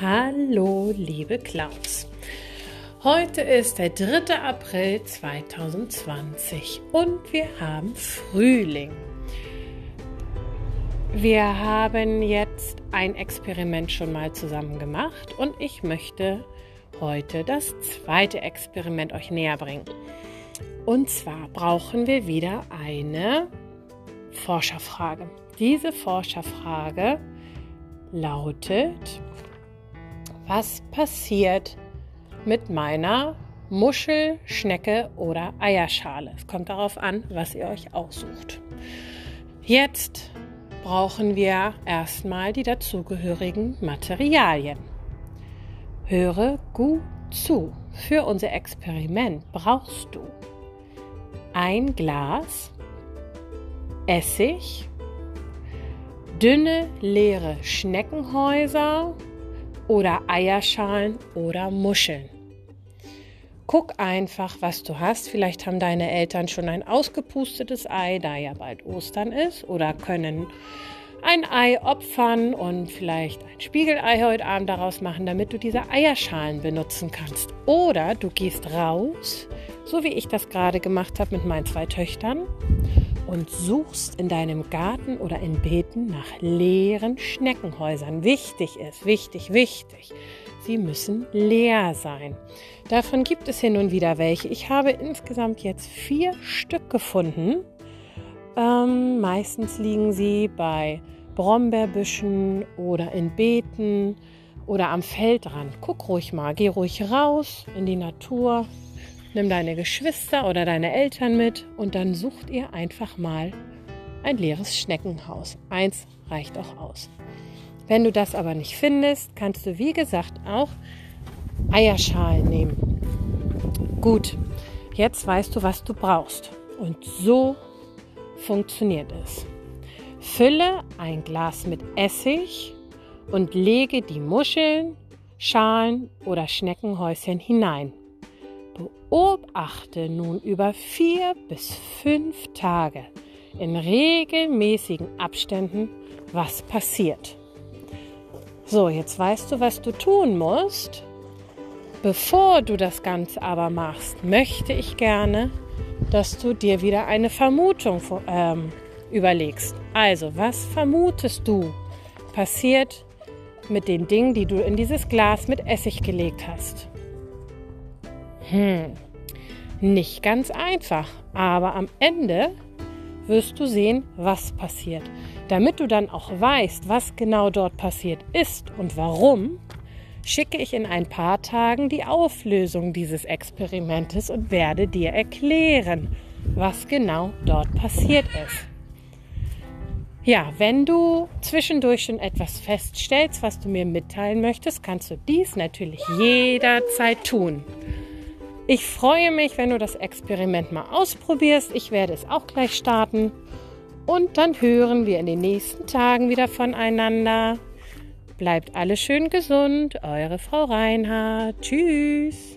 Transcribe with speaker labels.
Speaker 1: Hallo, liebe Klaus. Heute ist der 3. April 2020 und wir haben Frühling. Wir haben jetzt ein Experiment schon mal zusammen gemacht und ich möchte heute das zweite Experiment euch näher bringen. Und zwar brauchen wir wieder eine Forscherfrage. Diese Forscherfrage lautet, was passiert mit meiner Muschel, Schnecke oder Eierschale. Es kommt darauf an, was ihr euch aussucht. Jetzt brauchen wir erstmal die dazugehörigen Materialien. Höre gut zu. Für unser Experiment brauchst du ein Glas, Essig, dünne leere Schneckenhäuser, oder Eierschalen oder Muscheln. Guck einfach, was du hast. Vielleicht haben deine Eltern schon ein ausgepustetes Ei, da ja bald Ostern ist, oder können ein Ei opfern und vielleicht ein Spiegelei heute Abend daraus machen, damit du diese Eierschalen benutzen kannst. Oder du gehst raus, so wie ich das gerade gemacht habe mit meinen zwei Töchtern, und suchst in deinem Garten oder in Beeten nach leeren Schneckenhäusern. Wichtig ist, wichtig, wichtig. Sie müssen leer sein. Davon gibt es hin und wieder welche. Ich habe insgesamt jetzt vier Stück gefunden. Ähm, meistens liegen sie bei Brombeerbüschen oder in Beeten oder am Feldrand. Guck ruhig mal, geh ruhig raus in die Natur, Nimm deine Geschwister oder deine Eltern mit und dann sucht ihr einfach mal ein leeres Schneckenhaus. Eins reicht auch aus. Wenn du das aber nicht findest, kannst du wie gesagt auch Eierschalen nehmen. Gut, jetzt weißt du, was du brauchst. Und so funktioniert es. Fülle ein Glas mit Essig und lege die Muscheln, Schalen oder Schneckenhäuschen hinein. Beobachte nun über vier bis fünf Tage in regelmäßigen Abständen, was passiert. So, jetzt weißt du, was du tun musst. Bevor du das Ganze aber machst, möchte ich gerne, dass du dir wieder eine Vermutung ähm, überlegst. Also, was vermutest du passiert mit den Dingen, die du in dieses Glas mit Essig gelegt hast? Hm, nicht ganz einfach, aber am Ende wirst du sehen, was passiert. Damit du dann auch weißt, was genau dort passiert ist und warum, schicke ich in ein paar Tagen die Auflösung dieses Experimentes und werde dir erklären, was genau dort passiert ist. Ja, wenn du zwischendurch schon etwas feststellst, was du mir mitteilen möchtest, kannst du dies natürlich jederzeit tun. Ich freue mich, wenn du das Experiment mal ausprobierst. Ich werde es auch gleich starten. Und dann hören wir in den nächsten Tagen wieder voneinander. Bleibt alle schön gesund. Eure Frau Reinhardt. Tschüss.